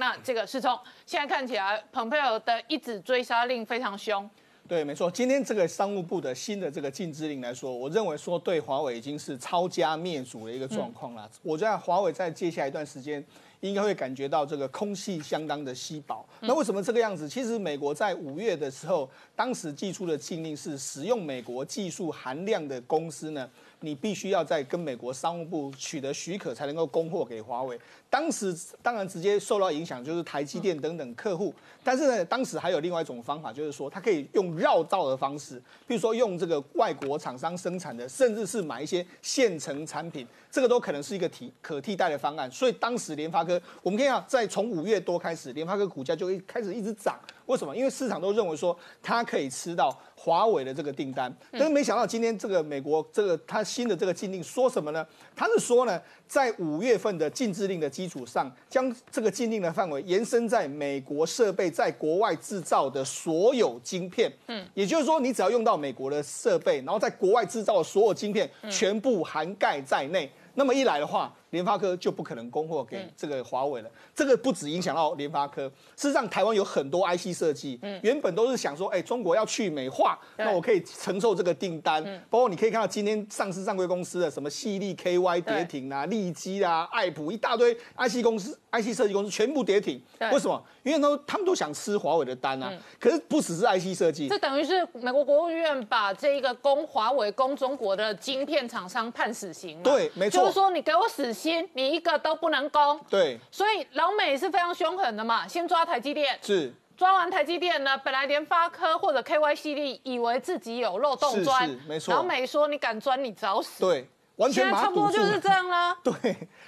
那这个世聪现在看起来，蓬佩奥的一纸追杀令非常凶。对，没错。今天这个商务部的新的这个禁制令来说，我认为说对华为已经是抄家灭族的一个状况了。我觉得华为在接下来一段时间应该会感觉到这个空气相当的稀薄。那为什么这个样子？其实美国在五月的时候，当时寄出的禁令是使用美国技术含量的公司呢。你必须要在跟美国商务部取得许可，才能够供货给华为。当时当然直接受到影响就是台积电等等客户，但是呢，当时还有另外一种方法，就是说它可以用绕道的方式，比如说用这个外国厂商生产的，甚至是买一些现成产品，这个都可能是一个替可替代的方案。所以当时联发科，我们可以看在从五月多开始，联发科股价就一开始一直涨。为什么？因为市场都认为说它可以吃到华为的这个订单，但是没想到今天这个美国这个它新的这个禁令说什么呢？它是说呢，在五月份的禁制令的基础上，将这个禁令的范围延伸在美国设备在国外制造的所有晶片。嗯，也就是说，你只要用到美国的设备，然后在国外制造的所有晶片，全部涵盖在内。那么一来的话，联发科就不可能供货给这个华为了。这个不止影响到联发科，事实上台湾有很多 IC 设计，嗯原本都是想说，哎，中国要去美化，那我可以承受这个订单。包括你可以看到今天上市上柜公司的什么细粒 KY 跌停啊，利基啊，爱普一大堆 IC 公司、IC 设计公司全部跌停。为什么？因为都他们都想吃华为的单啊。可是不只是 IC 设计，这等于是美国国务院把这一个供华为、供中国的晶片厂商判死刑。对，没错。就是说你给我死心，你一个都不能攻。对。所以老美是非常凶狠的嘛，先抓台积电。是。抓完台积电呢，本来联发科或者 KY 系列以为自己有漏洞钻，没错。老美说你敢钻，你找死。对。完全差不多就是这样啦。对，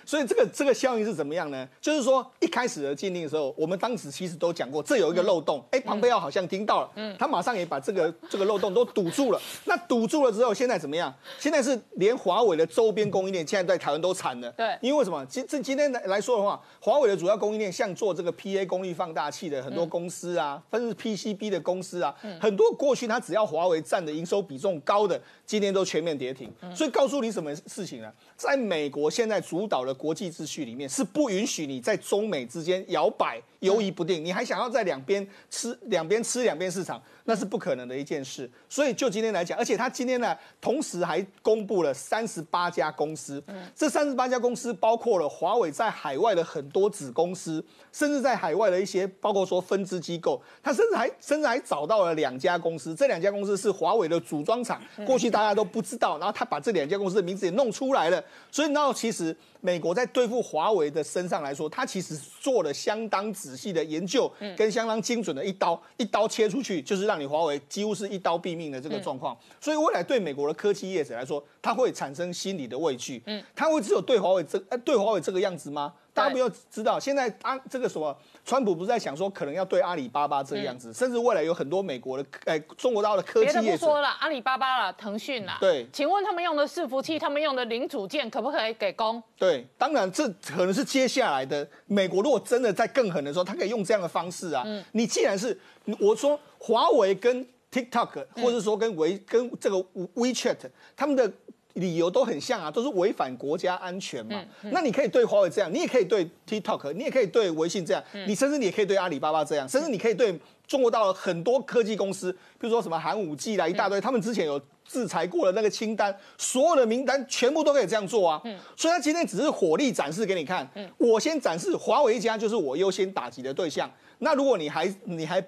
所以这个这个效应是怎么样呢？就是说一开始的禁令的时候，我们当时其实都讲过，这有一个漏洞。哎，庞贝奥好像听到了，嗯，他马上也把这个这个漏洞都堵住了。那堵住了之后，现在怎么样？现在是连华为的周边供应链现在在台湾都惨了。对，因为为什么？今这今天来来说的话，华为的主要供应链像做这个 PA 功率放大器的很多公司啊，分是 PCB 的公司啊，很多过去它只要华为占的营收比重高的，今天都全面跌停。所以告诉你什么事情呢？在美国现在主导的国际秩序里面，是不允许你在中美之间摇摆、犹疑不定。你还想要在两边吃、两边吃、两边市场，那是不可能的一件事。所以就今天来讲，而且他今天呢，同时还公布了三十八家公司。这三十八家公司包括了华为在海外的很多子公司，甚至在海外的一些，包括说分支机构。他甚至还甚至还找到了两家公司，这两家公司是华为的组装厂，过去大家都不知道。然后他把这两家公司的名字也弄出来了。所以，那其实美国在对付华为的身上来说，他其实做了相当仔细的研究，跟相当精准的一刀一刀切出去，就是让你华为几乎是一刀毙命的这个状况。所以，未来对美国的科技业者来说，它会产生心理的畏惧。嗯，它会只有对华为这呃对华为这个样子吗？大家不要知道，现在啊，这个什么，川普不是在想说，可能要对阿里巴巴这个样子，甚至未来有很多美国的，哎，中国大陆的科技业别的不说了，阿里巴巴了，腾讯啦，对，请问他们用的伺服器，他们用的零组件，可不可以给供？对，当然这可能是接下来的美国，如果真的在更狠的时候，他可以用这样的方式啊。嗯，你既然是我说华为跟 TikTok，或者说跟微跟这个 WeChat，他们的。理由都很像啊，都是违反国家安全嘛。那你可以对华为这样，你也可以对 TikTok，你也可以对微信这样，你甚至你也可以对阿里巴巴这样，甚至你可以对中国大陆很多科技公司，比如说什么寒武纪啦一大堆，他们之前有制裁过的那个清单，所有的名单全部都可以这样做啊。所以他今天只是火力展示给你看，我先展示华为一家就是我优先打击的对象。那如果你还你还。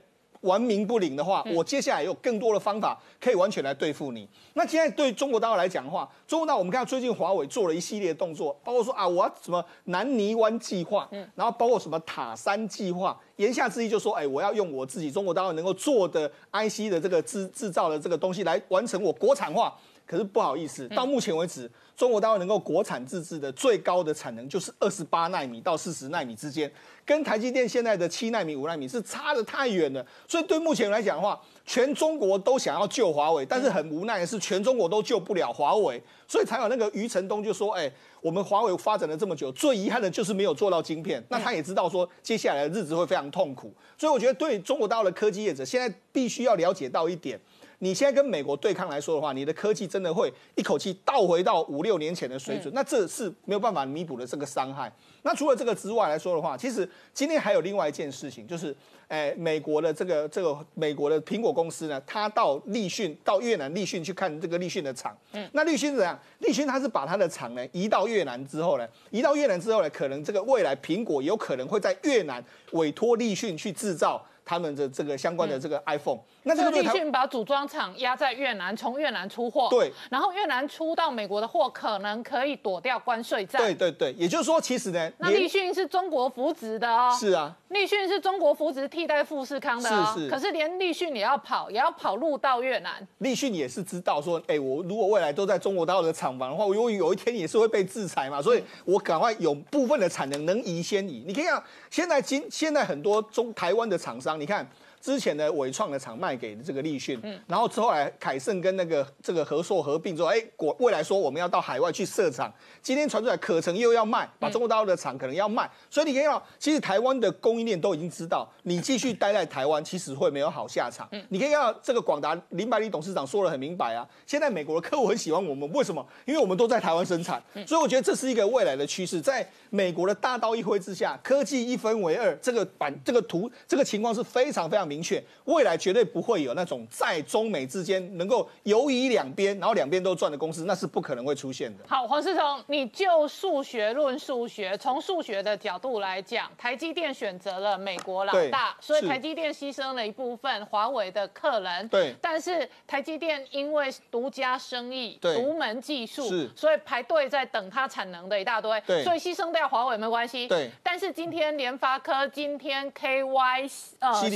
玩名不灵的话，我接下来有更多的方法可以完全来对付你。那现在对中国大陆来讲的话，中国大陆我们看到最近华为做了一系列动作，包括说啊，我要什么南泥湾计划，嗯，然后包括什么塔山计划，言下之意就说，哎，我要用我自己中国大陆能够做的 IC 的这个制制造的这个东西来完成我国产化。可是不好意思，到目前为止。中国大陆能够国产自制的最高的产能就是二十八纳米到四十纳米之间，跟台积电现在的七纳米、五纳米是差的太远了。所以对目前来讲的话，全中国都想要救华为，但是很无奈的是，全中国都救不了华为，所以才有那个余承东就说：“哎，我们华为发展了这么久，最遗憾的就是没有做到晶片。”那他也知道说，接下来的日子会非常痛苦。所以我觉得对中国大陆的科技业者，现在必须要了解到一点。你现在跟美国对抗来说的话，你的科技真的会一口气倒回到五六年前的水准，那这是没有办法弥补的这个伤害。那除了这个之外来说的话，其实今天还有另外一件事情，就是，诶，美国的这个这个美国的苹果公司呢，他到立讯到越南立讯去看这个立讯的厂。嗯，那立讯怎样？立讯他是把他的厂呢移到越南之后呢，移到越南之后呢，可能这个未来苹果有可能会在越南委托立讯去制造。他们的这个相关的这个 iPhone，那这个立讯把组装厂压在越南，从越南出货，对，然后越南出到美国的货可能可以躲掉关税战，对对对，也就是说，其实呢，那立讯是中国扶植的哦，是啊，立讯是中国扶植替代富士康的哦，是是，可是连立讯也要跑，也要跑路到越南，立讯也是知道说，哎，我如果未来都在中国大陆的厂房的话，我有有一天也是会被制裁嘛，所以我赶快有部分的产能能移先移。你可以看，现在今现在很多中台湾的厂商，你看。之前的伟创的厂卖给这个立讯，然后之后来凯盛跟那个这个合硕合并之后，哎，果未来说我们要到海外去设厂，今天传出来可成又要卖，把中国大陆的厂可能要卖，所以你可以看到，其实台湾的供应链都已经知道，你继续待在台湾，其实会没有好下场。你可以看到这个广达林百里董事长说的很明白啊，现在美国的客户很喜欢我们，为什么？因为我们都在台湾生产，所以我觉得这是一个未来的趋势，在美国的大刀一挥之下，科技一分为二，这个板这个图这个情况是非常非常明确，未来。绝对不会有那种在中美之间能够游移两边，然后两边都赚的公司，那是不可能会出现的。好，黄世聪，你就数学论数学，从数学的角度来讲，台积电选择了美国老大，所以台积电牺牲了一部分华为的客人。对，但是台积电因为独家生意、独门技术，所以排队在等它产能的一大堆，对，所以牺牲掉华为没关系。对，但是今天联发科、今天 KY 呃犀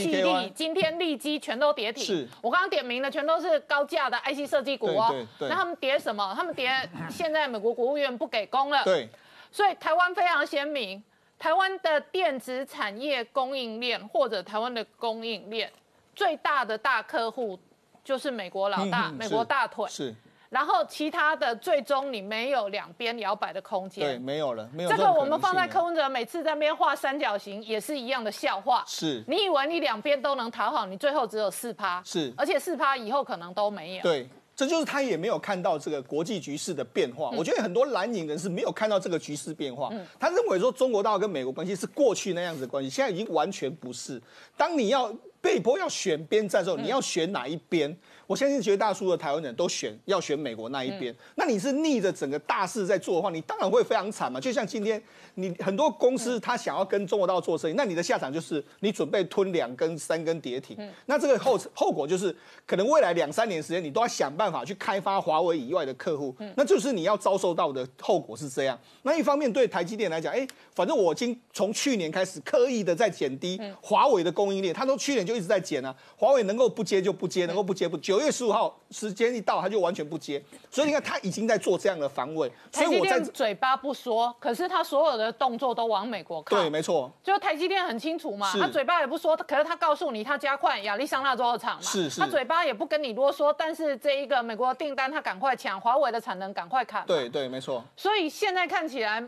利、今天利基。全都跌停，是我刚刚点名的全都是高价的 IC 设计股哦。那他们跌什么？他们跌，现在美国国务院不给供了。对，所以台湾非常鲜明，台湾的电子产业供应链或者台湾的供应链最大的大客户就是美国老大，美国大腿。是。然后其他的最终你没有两边摇摆的空间，对，没有了，没有这个我们放在柯文哲每次在那边画三角形也是一样的笑话。是，你以为你两边都能讨好，你最后只有四趴，是，而且四趴以后可能都没有。对，这就是他也没有看到这个国际局势的变化。我觉得很多蓝营人士没有看到这个局势变化，他认为说中国大陆跟美国关系是过去那样子的关系，现在已经完全不是。当你要被迫要选边站的时候，你要选哪一边？我相信绝大多数的台湾人都选要选美国那一边，那你是逆着整个大势在做的话，你当然会非常惨嘛。就像今天你很多公司他想要跟中国大陆做生意，那你的下场就是你准备吞两根、三根跌停。那这个后后果就是可能未来两三年时间你都要想办法去开发华为以外的客户，那就是你要遭受到的后果是这样。那一方面对台积电来讲，哎，反正我已经从去年开始刻意的在减低华为的供应链，他说去年就一直在减啊，华为能够不接就不接，能够不接不接。九月十五号时间一到，他就完全不接，所以你看他已经在做这样的防卫。台积电嘴巴不说，可是他所有的动作都往美国靠。对，没错。就台积电很清楚嘛，他嘴巴也不说，可是他告诉你他加快亚利桑那州的厂嘛。是是。他嘴巴也不跟你啰嗦，但是这一个美国订单他赶快抢，华为的产能赶快砍。对对，没错。所以现在看起来。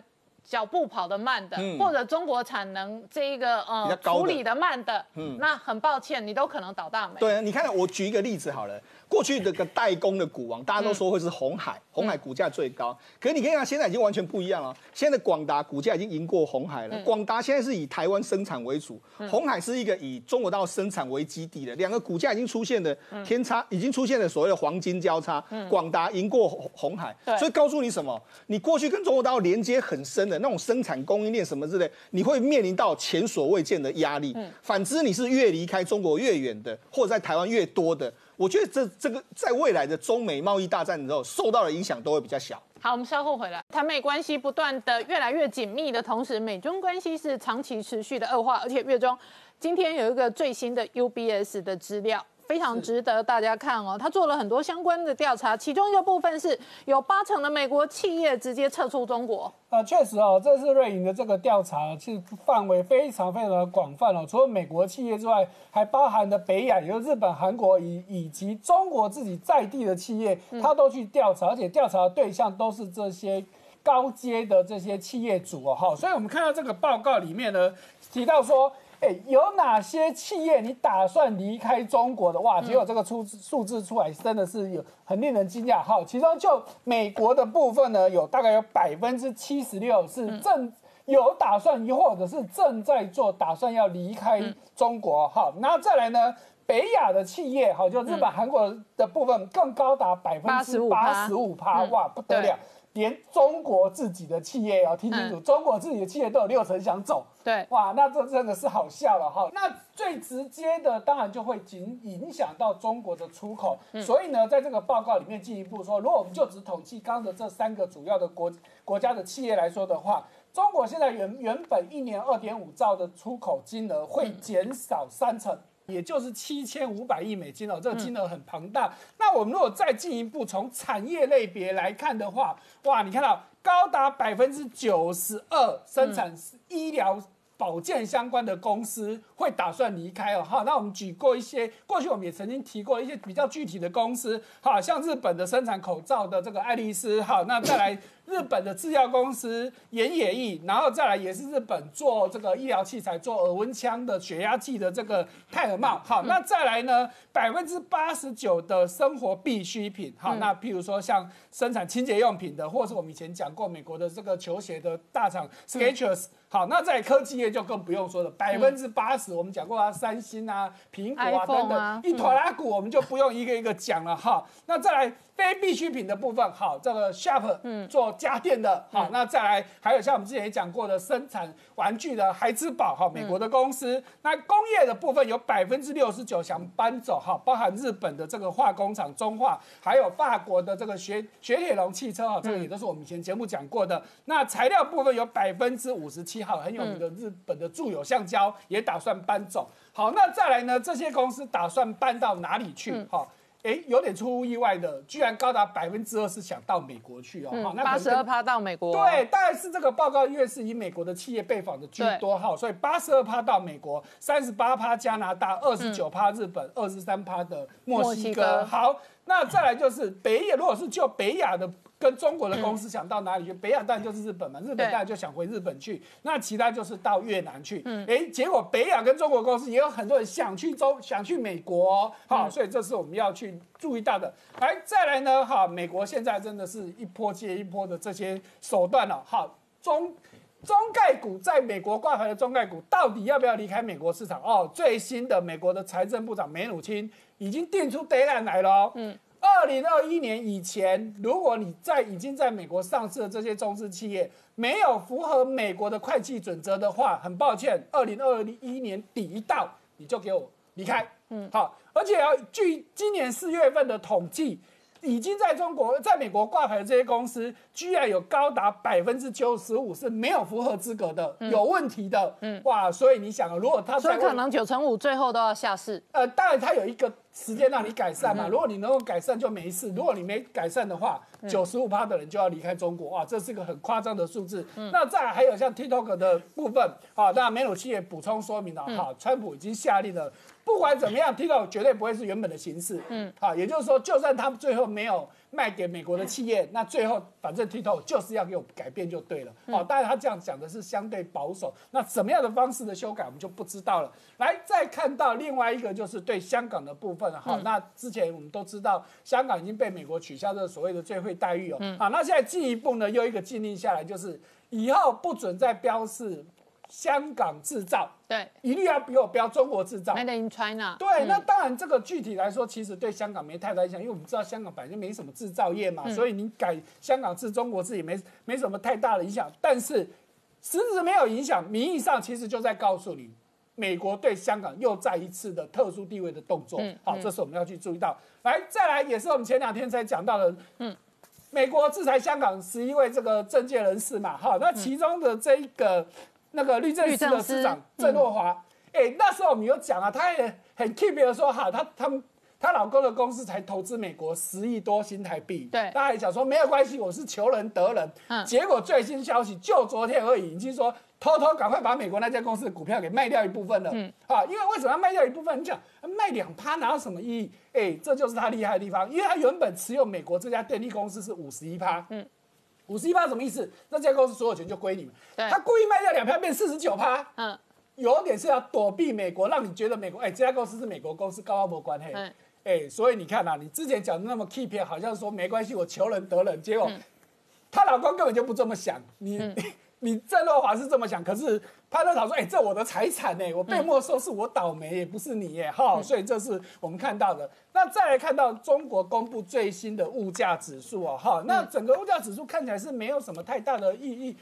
脚步跑得慢的，或者中国产能这一个呃处理的慢的，嗯，那很抱歉，你都可能倒大霉。对，你看，我举一个例子好了。过去这个代工的股王，大家都说会是红海，红海股价最高。可是你可以看，现在已经完全不一样了。现在的广达股价已经赢过红海了。广达现在是以台湾生产为主，红海是一个以中国大陆生产为基地的。两个股价已经出现的天差，已经出现了所谓的黄金交叉。广达赢过红红海，所以告诉你什么？你过去跟中国大陆连接很深的那种生产供应链什么之类，你会面临到前所未见的压力。反之，你是越离开中国越远的，或者在台湾越多的。我觉得这这个在未来的中美贸易大战之后受到的影响都会比较小。好，我们稍后回来。台美关系不断的越来越紧密的同时，美中关系是长期持续的恶化，而且月中今天有一个最新的 UBS 的资料。非常值得大家看哦，他做了很多相关的调查，其中一个部分是有八成的美国企业直接撤出中国。啊，确实哦，这次瑞银的这个调查其实范围非常非常的广泛哦，除了美国企业之外，还包含了北亚，也就是日本、韩国以以及中国自己在地的企业，他都去调查，而且调查的对象都是这些高阶的这些企业主哦。好，所以我们看到这个报告里面呢，提到说。哎，有哪些企业你打算离开中国的？哇，结果这个出数字出来真的是有很令人惊讶。好，其中就美国的部分呢，有大概有百分之七十六是正有打算，或者是正在做打算要离开中国。好，那再来呢，北亚的企业，好，就日本、韩国的部分更高达百分之八十五趴，哇，不得了。连中国自己的企业要听清楚，中国自己的企业都有六成想走。对，哇，那这真的是好笑了哈。那最直接的当然就会影影响到中国的出口。所以呢，在这个报告里面进一步说，如果我们就只统计刚的这三个主要的国国家的企业来说的话，中国现在原原本一年二点五兆的出口金额会减少三成。也就是七千五百亿美金哦，这个金额很庞大。那我们如果再进一步从产业类别来看的话，哇，你看到高达百分之九十二生产医疗。保健相关的公司会打算离开哦，好，那我们举过一些，过去我们也曾经提过一些比较具体的公司，好，像日本的生产口罩的这个爱丽丝，好，那再来日本的制药公司岩野义，然后再来也是日本做这个医疗器材、做耳温枪的血压计的这个泰尔茂，好，那再来呢，百分之八十九的生活必需品，好，那譬如说像生产清洁用品的，或是我们以前讲过美国的这个球鞋的大厂 Skechers。好，那在科技业就更不用说了，百分之八十我们讲过啊，三星啊、苹果啊等等，一坨拉股我们就不用一个一个讲了哈。那再来。非必需品的部分，好，这个 Sharp 嗯做家电的，好，那再来还有像我们之前也讲过的生产玩具的孩之宝，哈，美国的公司。那工业的部分有百分之六十九想搬走，哈，包含日本的这个化工厂中化，还有法国的这个雪雪铁龙汽车，哈，这个也都是我们以前节目讲过的。那材料部分有百分之五十七，号很有名的日本的住友橡胶也打算搬走。好，那再来呢，这些公司打算搬到哪里去？哈。哎，有点出乎意外的，居然高达百分之二是想到美国去哦。好，那八十二趴到美国。对，大概是这个报告因为是以美国的企业被访的居多哈，所以八十二趴到美国，三十八趴加拿大，二十九趴日本，二十三趴的墨西哥。好，那再来就是北亚，如果是就北亚的。跟中国的公司想到哪里去？北亚当然就是日本嘛，日本当然就想回日本去。那其他就是到越南去。哎，结果北亚跟中国公司也有很多人想去中，想去美国。好，所以这是我们要去注意到的。哎，再来呢？哈，美国现在真的是一波接一波的这些手段了。好，中中概股在美国挂牌的中概股，到底要不要离开美国市场？哦，最新的美国的财政部长梅努钦已经定出 deadline 来了。嗯。二零二一年以前，如果你在已经在美国上市的这些中资企业没有符合美国的会计准则的话，很抱歉，二零二一年底一到，你就给我离开。嗯，好，而且要据今年四月份的统计。已经在中国、在美国挂牌的这些公司，居然有高达百分之九十五是没有符合资格的，有问题的。嗯，哇，所以你想啊，如果他所以可能九成五最后都要下市。呃，当然他有一个时间让你改善嘛，如果你能够改善就没事，如果你没改善的话，九十五趴的人就要离开中国。哇，这是个很夸张的数字。那再还有像 TikTok 的部分，啊，那梅鲁奇也补充说明了，哈，川普已经下令了。不管怎么样，TikTok 绝对不会是原本的形式。嗯，好，也就是说，就算他们最后没有卖给美国的企业，那最后反正 TikTok 就是要给我改变就对了。好，当然他这样讲的是相对保守。那什么样的方式的修改，我们就不知道了。来，再看到另外一个就是对香港的部分。好，那之前我们都知道，香港已经被美国取消这个所谓的最惠待遇哦。好，那现在进一步呢，又一个禁令下来，就是以后不准再标示。香港制造，对，一律要比我标中国制造，Made in China。对，那当然这个具体来说，其实对香港没太大影响，因为我们知道香港本来就没什么制造业嘛，所以你改香港制中国制也没没什么太大的影响。但是实质没有影响，名义上其实就在告诉你，美国对香港又再一次的特殊地位的动作。好，这是我们要去注意到。来，再来也是我们前两天才讲到的，嗯，美国制裁香港十一位这个政界人士嘛，哈，那其中的这一个。那个律政司的司长郑若华，哎，那时候我们有讲啊，他也很 keep 的说，哈，他他们她老公的公司才投资美国十亿多新台币，对，大家也讲说没有关系，我是求人得人，嗯，结果最新消息就昨天而已，已经说偷偷赶快把美国那家公司的股票给卖掉一部分了，嗯，啊，因为为什么要卖掉一部分？你讲卖两趴哪有什么意义？哎，这就是他厉害的地方，因为他原本持有美国这家电力公司是五十一趴，嗯。五十一趴什么意思？那这家公司所有权就归你们。他故意卖掉两票变四十九趴，嗯，有点是要躲避美国，让你觉得美国哎这家公司是美国公司，高阿伯关系。嗯哎，所以你看啊，你之前讲的那么 keep，好像说没关系，我求人得人，结果她老公根本就不这么想，你。你郑若华是这么想，可是潘乐桃说：“哎、这我的财产呢，我被没收是我倒霉，也不是你耶。”哈、所以这是我们看到的。那再来看到中国公布最新的物价指数哦，哈，那整个物价指数看起来是没有什么太大的意义。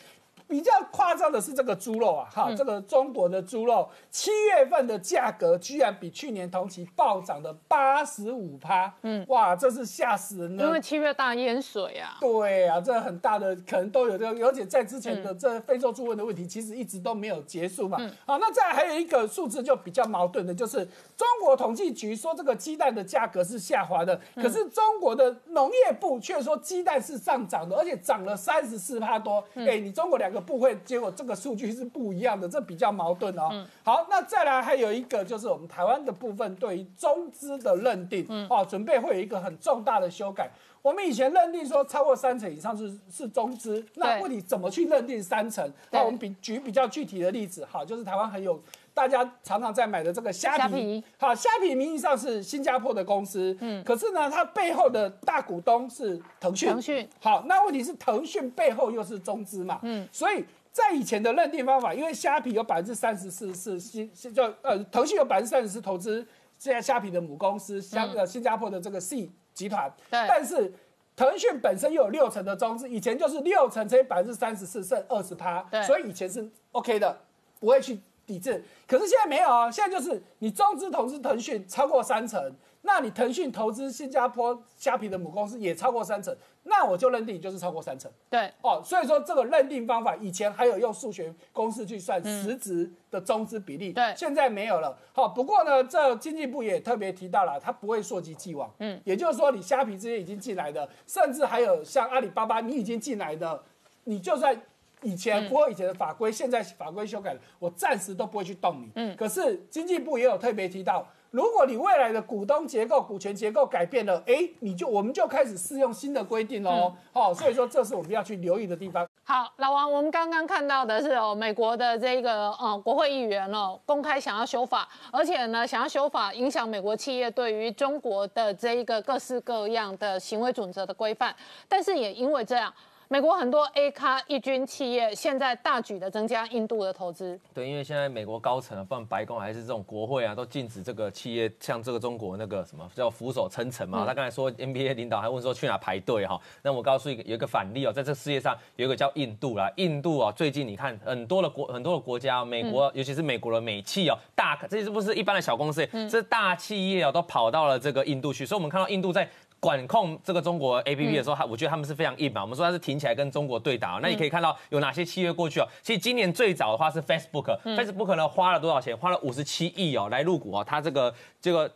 比较夸张的是这个猪肉啊，哈，这个中国的猪肉七月份的价格居然比去年同期暴涨了八十五趴，嗯，哇，这是吓死人了。因为七月大淹水啊，对啊，这很大的可能都有这个，而且在之前的这非洲猪瘟的问题，其实一直都没有结束嘛。好，那再来还有一个数字就比较矛盾的，就是中国统计局说这个鸡蛋的价格是下滑的，可是中国的农业部却说鸡蛋是上涨的，而且涨了三十四趴多。哎、你中国两个部会，结果这个数据是不一样的，这比较矛盾哦。好，那再来还有一个就是我们台湾的部分对于中资的认定，哦，准备会有一个很重大的修改。我们以前认定说超过三成以上是是中资，那问题怎么去认定三成？对那我们比举比较具体的例子，好，就是台湾很有大家常常在买的这个虾皮，虾皮好，虾皮名义上是新加坡的公司，嗯，可是呢，它背后的大股东是腾讯，腾讯。好，那问题是腾讯背后又是中资嘛，嗯，所以。在以前的认定方法，因为虾皮有百分之三十四是新新就呃腾讯有百分之三十四投资现在虾皮的母公司香呃新加坡的这个 C 集团，对。但是腾讯本身又有六成的中资，以前就是六成乘以百分之三十四剩二十趴对，所以以前是 OK 的，不会去抵制。可是现在没有啊，现在就是你中资投资腾讯超过三成，那你腾讯投资新加坡虾皮的母公司也超过三成，那我就认定你就是超过三成。对，哦，所以说这个认定方法以前还有用数学公式去算嗯实质的中资比例，对现在没有了。好、不过呢，这经济部也特别提到了，它不会溯及既往，嗯，也就是说，你虾皮这些已经进来的，甚至还有像阿里巴巴你已经进来的，你就算以前符合以前的法规，现在法规修改了，我暂时都不会去动你。嗯，可是经济部也有特别提到，如果你未来的股东结构、股权结构改变了，哎，你就我们就开始适用新的规定喽。好、所以说这是我们要去留意的地方。好，老王，我们刚刚看到的是哦，美国的这个呃国会议员哦，公开想要修法，而且呢，想要修法影响美国企业对于中国的这一个各式各样的行为准则的规范，但是也因为这样。美国很多 A 咖一军企业现在大举的增加印度的投资，对，因为现在美国高层啊，不管白宫还是这种国会啊，都禁止这个企业像这个中国那个什么叫俯首称臣嘛。他刚才说 NBA 领导还问说去哪排队哈，那我告诉一个有一个反例哦，在这世界上有一个叫印度啦，印度啊，最近你看很多的国很多的国家，美国、尤其是美国的美企哦，大这是不是一般的小公司，这大企业哦都跑到了这个印度去，所以我们看到印度在。管控这个中国 A P P 的时候，他我觉得他们是非常硬嘛。我们说他是挺起来跟中国对打、那你可以看到有哪些契约过去哦。其实今年最早的话是 Facebook，Facebook 呢花了多少钱？花了五十七亿哦来入股哦，它这个这个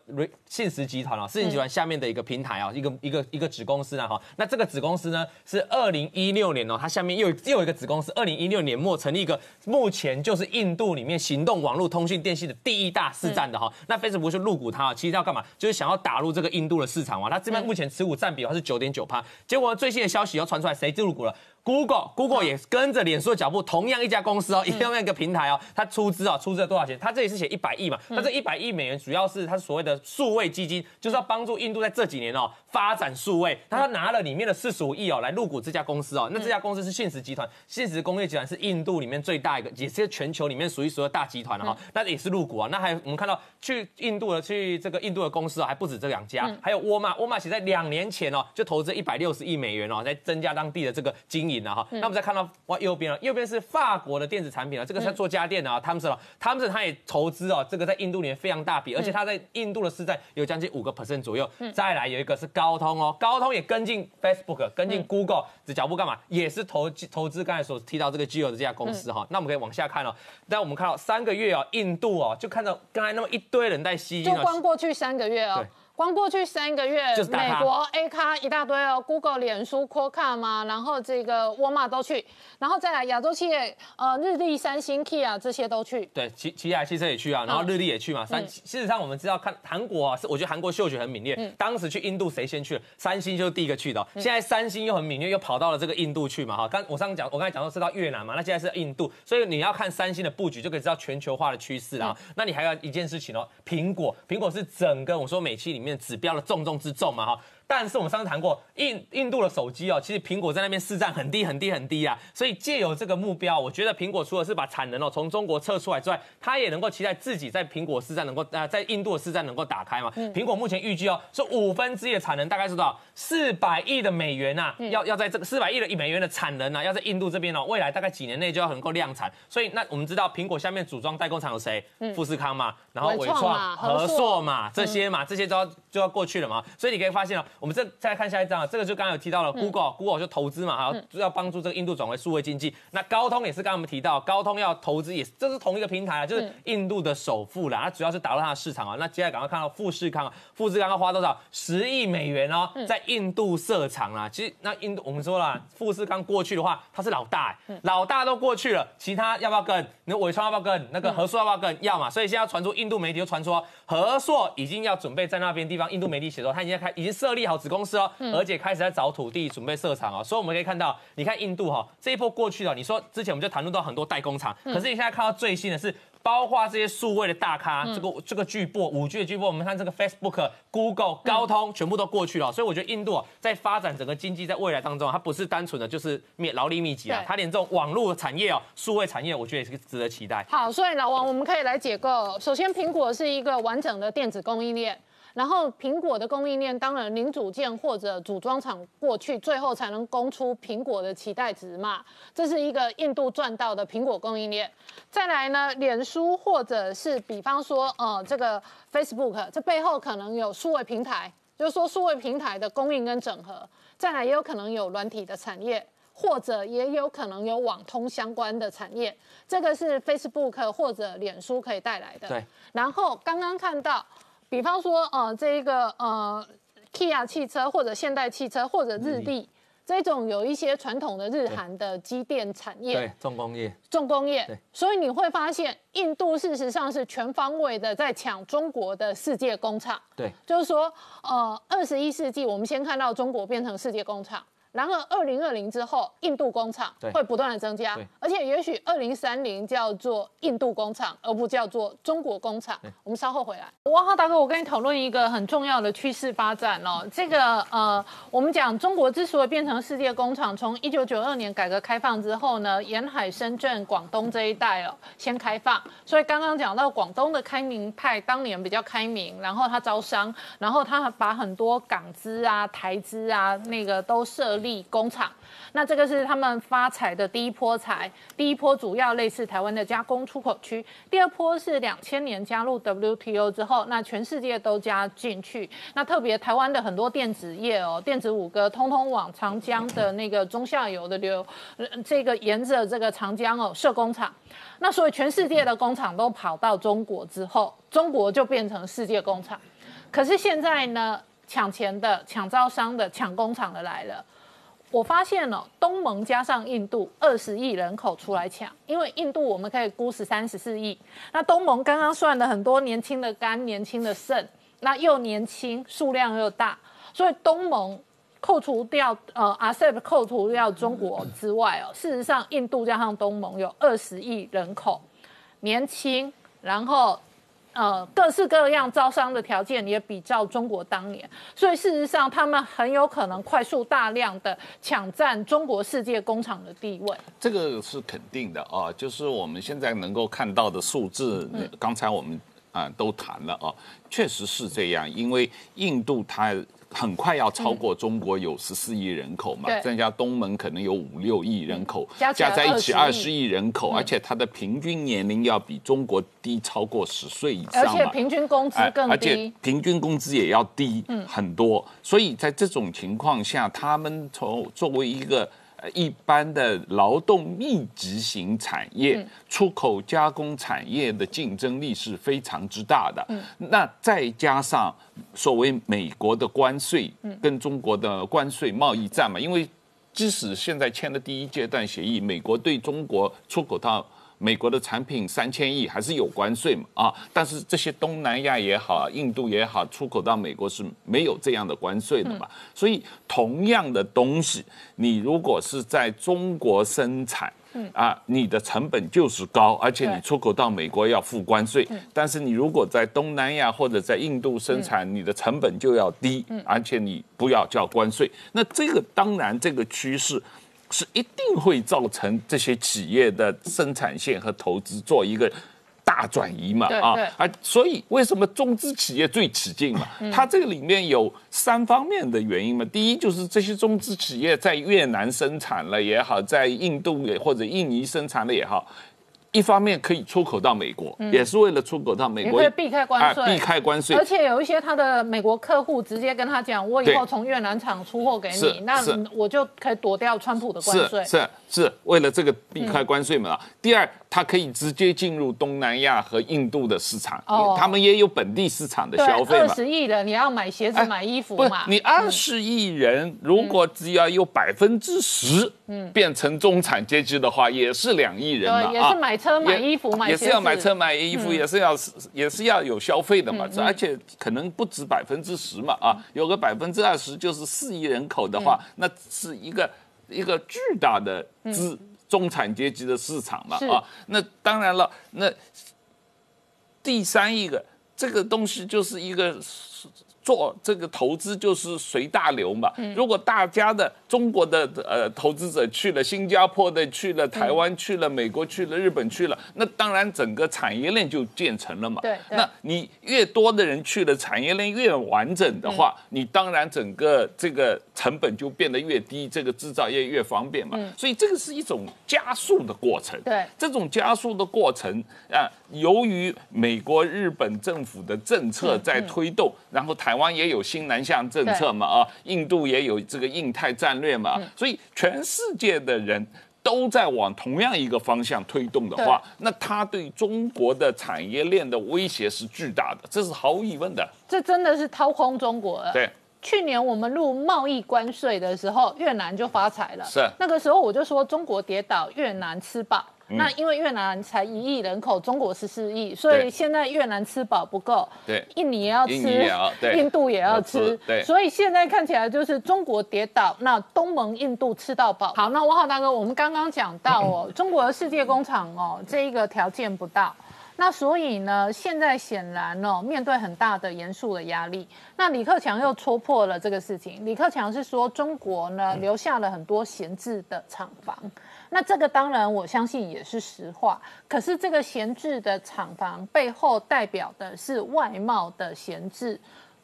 信实集团啊，信实集团下面的一个平台啊，一个一个一个子公司啊哈。那这个子公司呢是二零一六年哦，它下面又又有一个子公司，二零一六年末成立一个，目前就是印度里面行动网络通讯电信的第一大市占的哈。那 Facebook 就入股它啊，其实要干嘛？就是想要打入这个印度的市场嘛。它这边目前持股占比的话是九点九趴，结果最新的消息又传出来，谁入股了？？Google，Google 也跟着脸书的脚步，同样一家公司哦，一样一个平台哦，它出资哦，出资了多少钱？它这里是写一百亿嘛，那这一百亿美元主要是它所谓的数位基金，就是要帮助印度在这几年哦发展数位，它拿了里面的四十五亿哦来入股这家公司哦，那这家公司是信实集团，信实工业集团是印度里面最大一个，也是全球里面数一数二大集团了哈，那也是入股啊，那还有我们看到去印度的去这个印度的公司哦，还不止这两家，还有沃尔玛，沃尔玛写在两年前哦就投资一百六十亿美元哦，在增加当地的这个经营了哈，那我们再看到哇右边啊，右边是法国的电子产品啊，这个是做家电的啊，汤姆森哦，汤姆森他也投资哦，这个在印度里面非常大笔，而且他在印度的市占有将近五个 percent 左右。再来有一个是高通哦，高通也跟进 Facebook，跟进 Google 这脚步干嘛？也是投投资刚才所提到这个 Geo 的这家公司哈。那我们可以往下看哦，但我们看到三个月哦，印度哦，就看到刚才那么一堆人在吸金哦。就光过去三个月哦。对，光过去三个月，就是美国 A 咖一大堆哦，Google、脸书、Qualcomm 嘛，然后这个沃尔玛都去，然后再来亚洲企业，呃，日立、三星、Kia 这些都去。对，奇奇亚汽车也去啊，然后日立也去嘛。三，事实上我们知道看韩国啊，是我觉得韩国嗅觉很敏锐。当时去印度谁先去了？三星就是第一个去的哦。现在三星又很敏锐，又跑到了这个印度去嘛。哈，刚我上次讲，我刚才讲说是到越南嘛，那现在是印度，所以你要看三星的布局，就可以知道全球化的趋势啦。那你还要一件事情哦，苹果，苹果是整个我说美期里面指标的重中之重嘛。哈。但是我们上次谈过，印印度的手机哦，其实苹果在那边市占很低很低很低啊，所以借由这个目标，我觉得苹果除了是把产能哦从中国撤出来之外，它也能够期待自己在苹果市占能够呃在印度的市占能够打开嘛。苹果目前预计哦，是五分之一的产能大概是多少？四百亿的美元呐，要要在这个四百亿的美元的产能呐，要在印度这边哦，未来大概几年内就要能够量产。所以那我们知道苹果下面组装代工厂有谁？富士康嘛，然后伟创、和硕嘛，这些嘛，这些都要就要过去了嘛。所以你可以发现哦，我们这再看下。一张啊，这个就刚刚有提到了，Google，Google 就投资嘛，哈，要帮助这个印度转为数位经济。那高通也是刚刚我们提到，高通要投资，也这是同一个平台啊，就是印度的首富啦，它主要是打入它的市场啊。那接下来赶快看到富士康，富士康要花多少？十亿美元哦，在印度设厂啦。其实那印度我们说了，富士康过去的话，它是老大，老大都过去了，其他要不要跟？那伟创要不要跟？那个和硕要不要跟？要嘛。所以现在传出印度媒体就传说和硕已经要准备在那边地方，印度媒体写说他已经开已经设立好子公司哦。而且开始在找土地，准备设厂哦，所以我们可以看到，你看印度哈这一波过去了，你说之前我们就谈论到很多代工厂，可是你现在看到最新的是，包括这些数位的大咖，这个这个巨波，五 G 的巨波，我们看这个 Facebook、Google、高通全部都过去了，所以我觉得印度在发展整个经济，在未来当中，它不是单纯的就是灭劳力密集啊，它连这种网络产业哦，数位产业，我觉得也是值得期待。好，所以老王，我们可以来解构，首先苹果是一个完整的电子供应链。然后苹果的供应链，当然零组件或者组装厂过去，最后才能供出苹果的期待值嘛。这是一个印度赚到的苹果供应链。再来呢，脸书或者是比方说，呃，这个 Facebook，这背后可能有数位平台，就是说数位平台的供应跟整合。再来也有可能有软体的产业，或者也有可能有网通相关的产业。这个是 Facebook 或者脸书可以带来的。对。然后刚刚看到。比方说，呃，这一个呃，Kia 汽车或者现代汽车或者日立这种有一些传统的日韩的机电产业，对，重工业，重工业，所以你会发现，印度事实上是全方位的在抢中国的世界工厂，对，就是说，呃，二十一世纪我们先看到中国变成世界工厂。然而，二零二零之后，印度工厂会不断的增加，而且也许二零三零叫做印度工厂，而不叫做中国工厂。我们稍后回来。汪浩大哥，我跟你讨论一个很重要的趋势发展哦。这个呃，我们讲中国之所以变成世界工厂，从一九九二年改革开放之后呢，沿海、深圳、广东这一带哦，先开放。所以刚刚讲到广东的开明派，当年比较开明，然后他招商，然后他把很多港资啊、台资啊，那个都设。立工厂，那这个是他们发财的第一波财。第一波主要类似台湾的加工出口区，第二波是两千年加入 WTO 之后，那全世界都加进去。那特别台湾的很多电子业哦，电子五哥通通往长江的那个中下游的流，这个沿着这个长江哦设工厂。那所以全世界的工厂都跑到中国之后，中国就变成世界工厂。可是现在呢，抢钱的、抢招商的、抢工厂的来了。我发现了东盟加上印度二十亿人口出来抢，因为印度我们可以估十三十四亿，那东盟刚刚算了很多年轻的肝、年轻的肾，那又年轻，数量又大，所以东盟扣除掉呃 ASEP 扣除掉中国之外哦，事实上印度加上东盟有二十亿人口，年轻，然后。呃，各式各样招商的条件也比照中国当年，所以事实上他们很有可能快速大量的抢占中国世界工厂的地位。这个是肯定的啊，就是我们现在能够看到的数字，刚才我们啊都谈了啊，确实是这样，因为印度它。很快要超过中国有十四亿人口嘛，再加东盟可能有五六亿人口，加在一起二十亿。人口，而且它的平均年龄要比中国低超过十岁以上而且平均工资更低，而且平均工资也要低很多，所以在这种情况下，他们从作为一个。呃一般的劳动密集型产业、出口加工产业的竞争力是非常之大的。那再加上所谓美国的关税跟中国的关税贸易战嘛，因为即使现在签了第一阶段协议，美国对中国出口到美国的产品三千亿还是有关税嘛啊，但是这些东南亚也好，印度也好，出口到美国是没有这样的关税的嘛。所以同样的东西，你如果是在中国生产。啊，你的成本就是高，而且你出口到美国要付关税。但是你如果在东南亚或者在印度生产，你的成本就要低，而且你不要交关税。那这个当然，这个趋势是一定会造成这些企业的生产线和投资做一个。大转移嘛啊啊，所以为什么中资企业最起劲嘛？它这个里面有三方面的原因嘛。第一就是这些中资企业在越南生产了也好，在印度也或者印尼生产了也好。一方面可以出口到美国，也是为了出口到美国，避开关税，避开关税。而且有一些他的美国客户直接跟他讲，我以后从越南厂出货给你，那我就可以躲掉川普的关税。是是，为了这个避开关税嘛。第二，它可以直接进入东南亚和印度的市场，他们也有本地市场的消费嘛。二十亿的你要买鞋子、买衣服嘛？你二十亿人如果只要有百分之十变成中产阶级的话，也是两亿人嘛，也是买。车买衣服买也是要买车买衣服，也是要也是要有消费的嘛，而且可能不止百分之十嘛啊，有个百分之二十就是四亿人口的话，那是一个一个巨大的资中产阶级的市场嘛啊，那当然了，那第三一个这个东西就是一个。做这个投资就是随大流嘛。如果大家的中国的呃投资者去了新加坡的，去了台湾，去了美国，去了日本，去了，那当然整个产业链就建成了嘛。对。那你越多的人去了，产业链越完整的话，你当然整个这个成本就变得越低，这个制造业越方便嘛。所以这个是一种加速的过程。对。这种加速的过程啊，由于美国、日本政府的政策在推动，然后台。台湾也有新南向政策嘛啊，印度也有这个印太战略嘛，所以全世界的人都在往同样一个方向推动的话，那它对中国的产业链的威胁是巨大的，这是毫无疑问的。这真的是掏空中国了。对，去年我们入贸易关税的时候，越南就发财了。是那个时候我就说中国跌倒，越南吃饱。那因为越南才一亿人口，中国十四亿，所以现在越南吃饱不够，对，印尼也要吃，印度也要吃，对，所以现在看起来就是中国跌倒，那东盟、印度吃到饱。好，那王浩大哥，我们刚刚讲到哦，中国的世界工厂哦，这一个条件不到，那所以呢，现在显然哦，面对很大的严肃的压力，那李克强又戳破了这个事情。李克强是说，中国呢留下了很多闲置的厂房。那这个当然我相信也是实话，可是这个闲置的厂房背后代表的是外贸的闲置、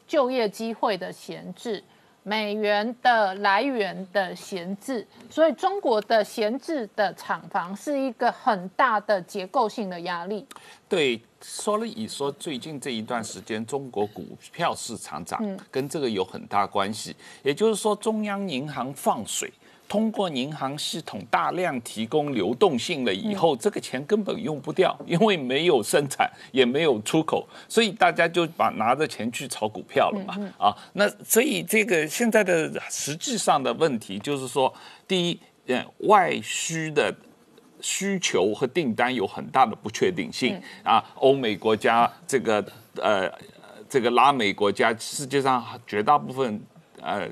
就业机会的闲置、美元的来源的闲置，所以中国的闲置的厂房是一个很大的结构性的压力。对，说了以说最近这一段时间中国股票市场涨，跟这个有很大关系，也就是说中央银行放水。通过银行系统大量提供流动性了以后，这个钱根本用不掉，因为没有生产也没有出口，所以大家就把拿着钱去炒股票了嘛。啊，那所以这个现在的实际上的问题就是说，第一，嗯，外需的需求和订单有很大的不确定性啊，欧美国家这个呃这个拉美国家，世界上绝大部分。呃，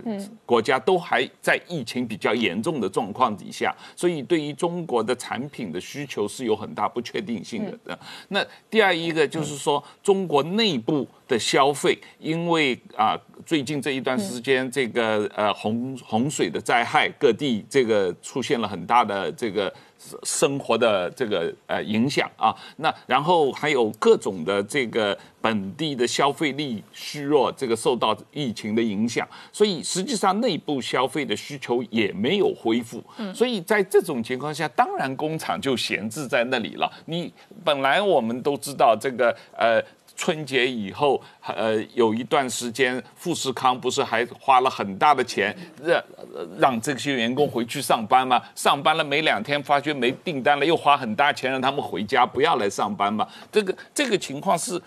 国家都还在疫情比较严重的状况底下，所以对于中国的产品的需求是有很大不确定性的。那第二一个就是说，中国内部的消费，因为啊，最近这一段时间这个呃洪洪水的灾害，各地这个出现了很大的这个。生活的这个呃影响啊，那然后还有各种的这个本地的消费力虚弱，这个受到疫情的影响，所以实际上内部消费的需求也没有恢复。嗯，所以在这种情况下，当然工厂就闲置在那里了。你本来我们都知道这个呃。春节以后，呃，有一段时间，富士康不是还花了很大的钱让让这些员工回去上班吗？上班了没两天，发觉没订单了，又花很大钱让他们回家，不要来上班嘛。这个这个情况是。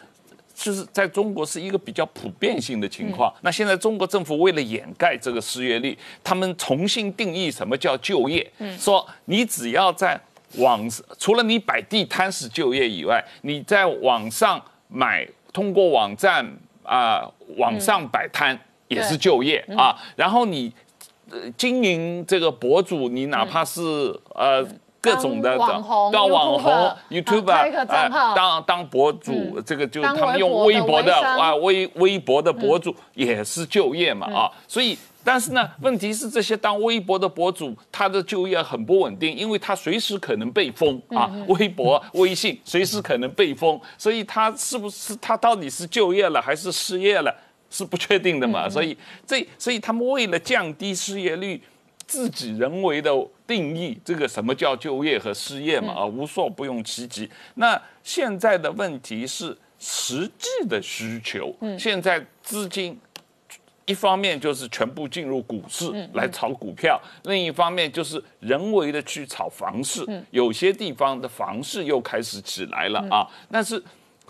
就是在中国是一个比较普遍性的情况。那现在中国政府为了掩盖这个失业率，他们重新定义什么叫就业，说你只要在网除了你摆地摊式就业以外，你在网上买，通过网站啊网上摆摊也是就业啊。然后你经营这个博主，你哪怕是呃。各种的网红，当网红，YouTube，啊当当博主，这个就他们用微博的啊，微微博的博主也是就业嘛啊，所以但是呢，问题是这些当微博的博主，他的就业很不稳定，因为他随时可能被封啊，微博、微信 随时可能被封，所以他是不是他到底是就业了还是失业了，是不确定的嘛，所以这所以他们为了降低失业率。自己人为的定义这个什么叫就业和失业嘛啊，无所不用其极。那现在的问题是实际的需求，现在资金一方面就是全部进入股市来炒股票，另一方面就是人为的去炒房市，有些地方的房市又开始起来了啊，但是。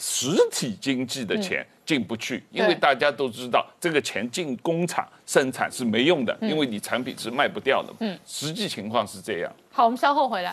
实体经济的钱进不去，因为大家都知道，这个钱进工厂生产是没用的，因为你产品是卖不掉的。嗯，实际情况是这样。好，我们稍后回来。